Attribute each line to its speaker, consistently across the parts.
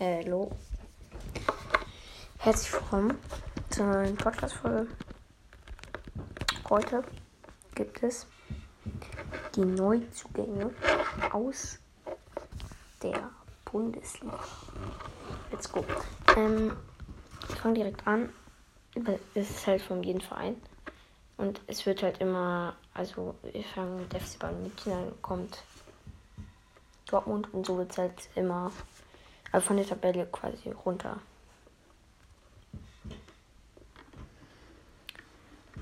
Speaker 1: Hallo. Herzlich willkommen zu einer neuen Podcast-Folge. Heute gibt es die Neuzugänge aus der Bundesliga. Let's go. Ähm, ich fange direkt an. Es ist halt von jedem Verein. Und es wird halt immer, also wir fangen mit FC Bayern München an, kommt Dortmund und so wird es halt immer also von der Tabelle quasi runter.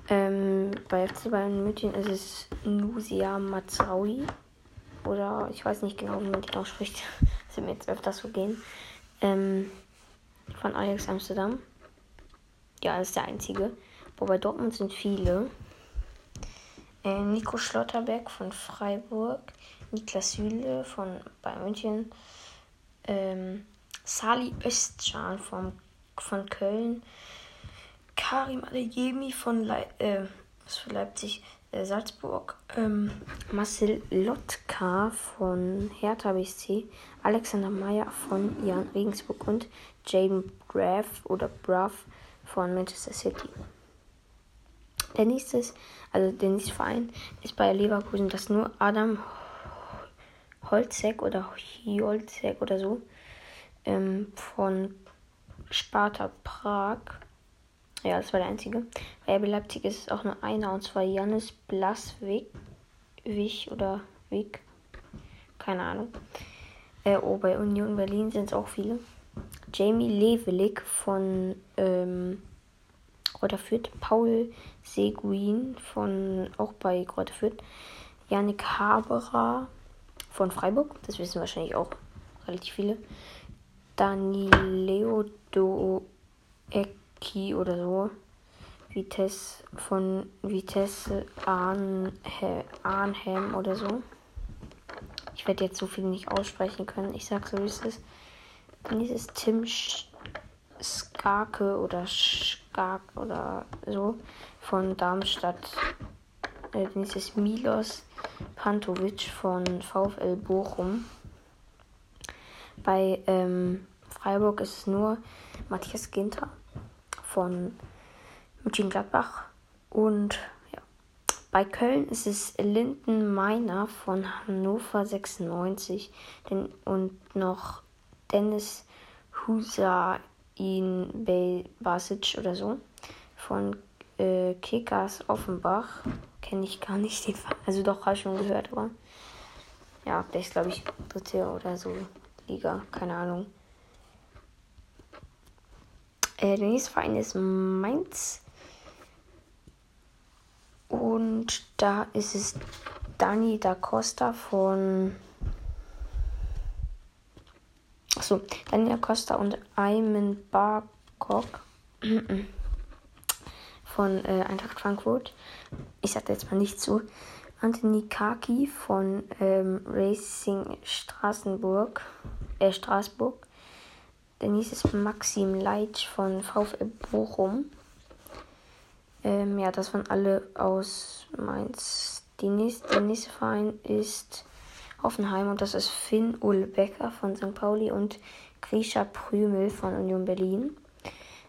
Speaker 1: Ähm, bei FC Bayern München ist es Nusia Mazraoui. Oder ich weiß nicht genau, wie man die ausspricht. Das wird mir jetzt öfters so gehen. Ähm, von Ajax Amsterdam. Ja, das ist der einzige. Wobei Dortmund sind viele. Äh, Nico Schlotterberg von Freiburg. Niklas Süle von Bayern München ähm, Sali Özcan von, von Köln, Karim Adeyemi von, Le äh, von Leipzig, äh, Salzburg, ähm, Marcel Lotka von Hertha BSC, Alexander Meyer von Jan Regensburg und Jaden Braff oder Braff von Manchester City. Der nächste, also der nächste Verein ist bei Leverkusen, das nur Adam Holzek oder Holzek oder so ähm, von Sparta Prag. Ja, das war der einzige. Bei RB Leipzig ist es auch nur einer und zwar Janis Blaswig Wich oder Wig. Keine Ahnung. Äh, oh, bei Union Berlin sind es auch viele. Jamie Levelig von ähm, Kräuter Fürth, Paul Seguin von auch bei Kräuter Fürth, Yannick Haberer von Freiburg, das wissen wahrscheinlich auch relativ viele. Danileo Doecki oder so. Vitesse von Vitesse Arnhem oder so. Ich werde jetzt so viel nicht aussprechen können. Ich sag so, wie es ist. Dann ist es Tim Skarke oder Skark oder so von Darmstadt. Äh, dann ist es Milos Pantovic von VfL Bochum. Bei ähm, Freiburg ist es nur Matthias Ginter von Mönchengladbach. Und ja, bei Köln ist es Linden Meiner von Hannover 96 den, und noch Dennis Husain Basic oder so von äh, Kickers Offenbach kenne ich gar nicht. Den also doch, habe ich schon gehört, aber ja, der ist, glaube ich, dritte oder so Liga. Keine Ahnung. Äh, der nächste Verein ist Mainz. Und da ist es Dani da Costa von. Achso, Dani da Costa und Ayman Barkok von äh, Eintracht Frankfurt. Ich sage jetzt mal nicht zu. Anthony Kaki von ähm, Racing Straßenburg, äh, Straßburg. Der nächste ist Maxim Leitsch von VfL Bochum. Ähm, ja, das waren alle aus Mainz. Die nächste, der nächste Verein ist Hoffenheim und das ist Finn Ulle Becker von St. Pauli und Grisha Prümel von Union Berlin.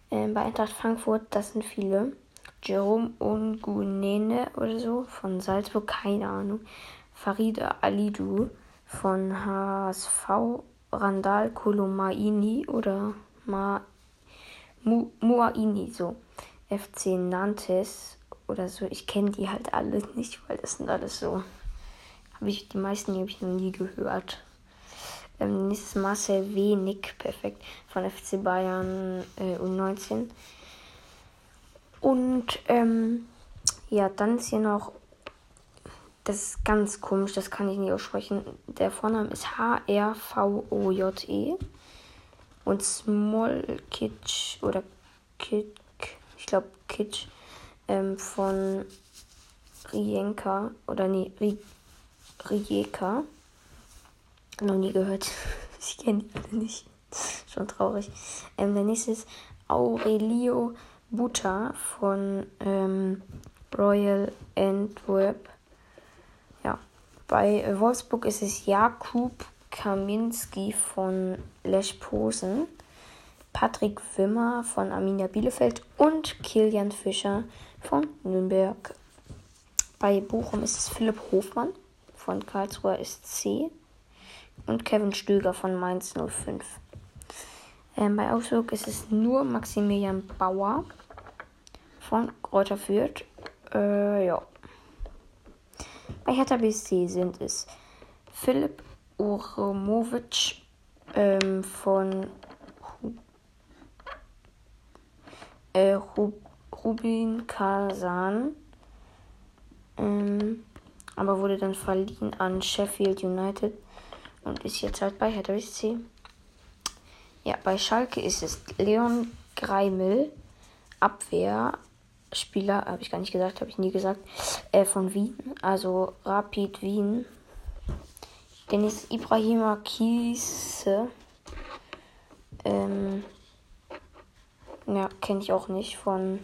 Speaker 1: Ähm, bei Eintracht Frankfurt, das sind viele. Jerome Ungunene oder so von Salzburg, keine Ahnung. Farida Alidu von HSV, Randall Kolomaini oder Ma, Mu, Muaini, so. FC Nantes oder so. Ich kenne die halt alle nicht, weil das sind alles so. Habe ich die meisten habe ich noch nie gehört. Ähm, nächstes Marcel Wenig, perfekt, von FC Bayern äh, U19. Und ähm, ja, dann ist hier noch, das ist ganz komisch, das kann ich nicht aussprechen. Der Vorname ist H-R-V-O-J-E. Und Small Kitsch oder Kitsch, ich glaube Kitsch, ähm, von Rienka oder nee, Rijeka. Noch nie gehört. ich kenne alle nicht. Schon traurig. Ähm, der nächste ist Aurelio Buta von ähm, Royal Antwerp. Ja, bei Wolfsburg ist es Jakub Kaminski von Lech Posen, Patrick Wimmer von Arminia Bielefeld und Kilian Fischer von Nürnberg. Bei Bochum ist es Philipp Hofmann von Karlsruher SC und Kevin Stöger von Mainz 05. Ähm, bei Augsburg ist es nur Maximilian Bauer von Kräuter Fürth. Äh, ja. Bei Hertha BSC sind es Philipp Uremovic ähm, von äh, Rubin Kazan. Ähm, aber wurde dann verliehen an Sheffield United und ist jetzt halt bei Hertha BSC. Ja, bei Schalke ist es Leon Greimel, Abwehrspieler, habe ich gar nicht gesagt, habe ich nie gesagt, äh, von Wien, also Rapid Wien. Dennis Ibrahima Kiese, ähm, ja, kenne ich auch nicht, von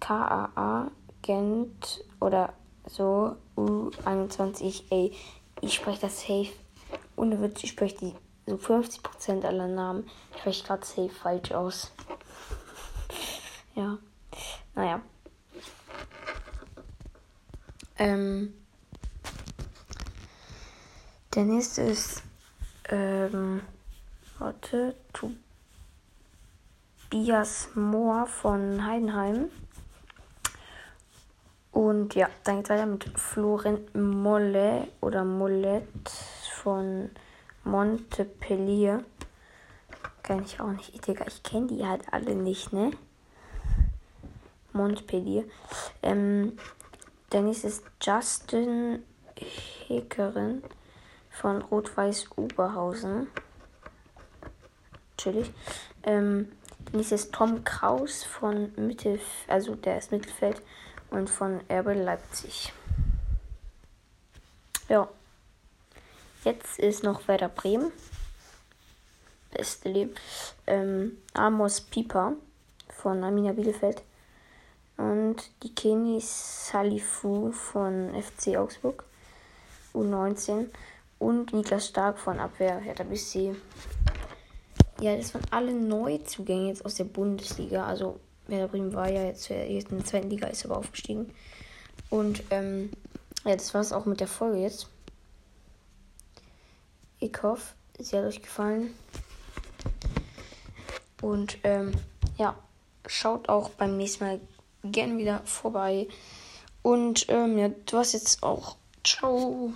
Speaker 1: KAA Gent oder so U21, ey, ich spreche das safe. Ohne Witz, ich spreche die so 50% aller Namen spreche gerade safe falsch aus. ja. Naja. Ähm. Der nächste ist. Ähm. Warte. Tobias Mohr von Heidenheim. Und ja, dann geht es weiter mit Florent Molle oder Mollet von Montpellier. Kenn ich auch nicht. Digga, ich kenne die halt alle nicht, ne? Montpellier. Ähm, der nächste ist Justin Heckerin von Rot-Weiß Oberhausen. Chillig. Ähm, der nächste ist Tom Kraus von Mittelfeld, also der ist Mittelfeld und von Erbe Leipzig. Ja. Jetzt ist noch Werder Bremen. Beste Leben. Ähm, Amos Pieper von Amina Bielefeld. Und die Keni Salifu von FC Augsburg. U19. Und Niklas Stark von Abwehr Hertha BSC. Ja, das waren alle Neuzugänge jetzt aus der Bundesliga. Also Werder Bremen war ja jetzt, jetzt in der zweiten Liga, ist aber aufgestiegen. Und ähm, ja, das war es auch mit der Folge jetzt. Ich hoffe, sie hat euch gefallen. Und ähm, ja, schaut auch beim nächsten Mal gern wieder vorbei. Und ähm, ja, du hast jetzt auch. Ciao.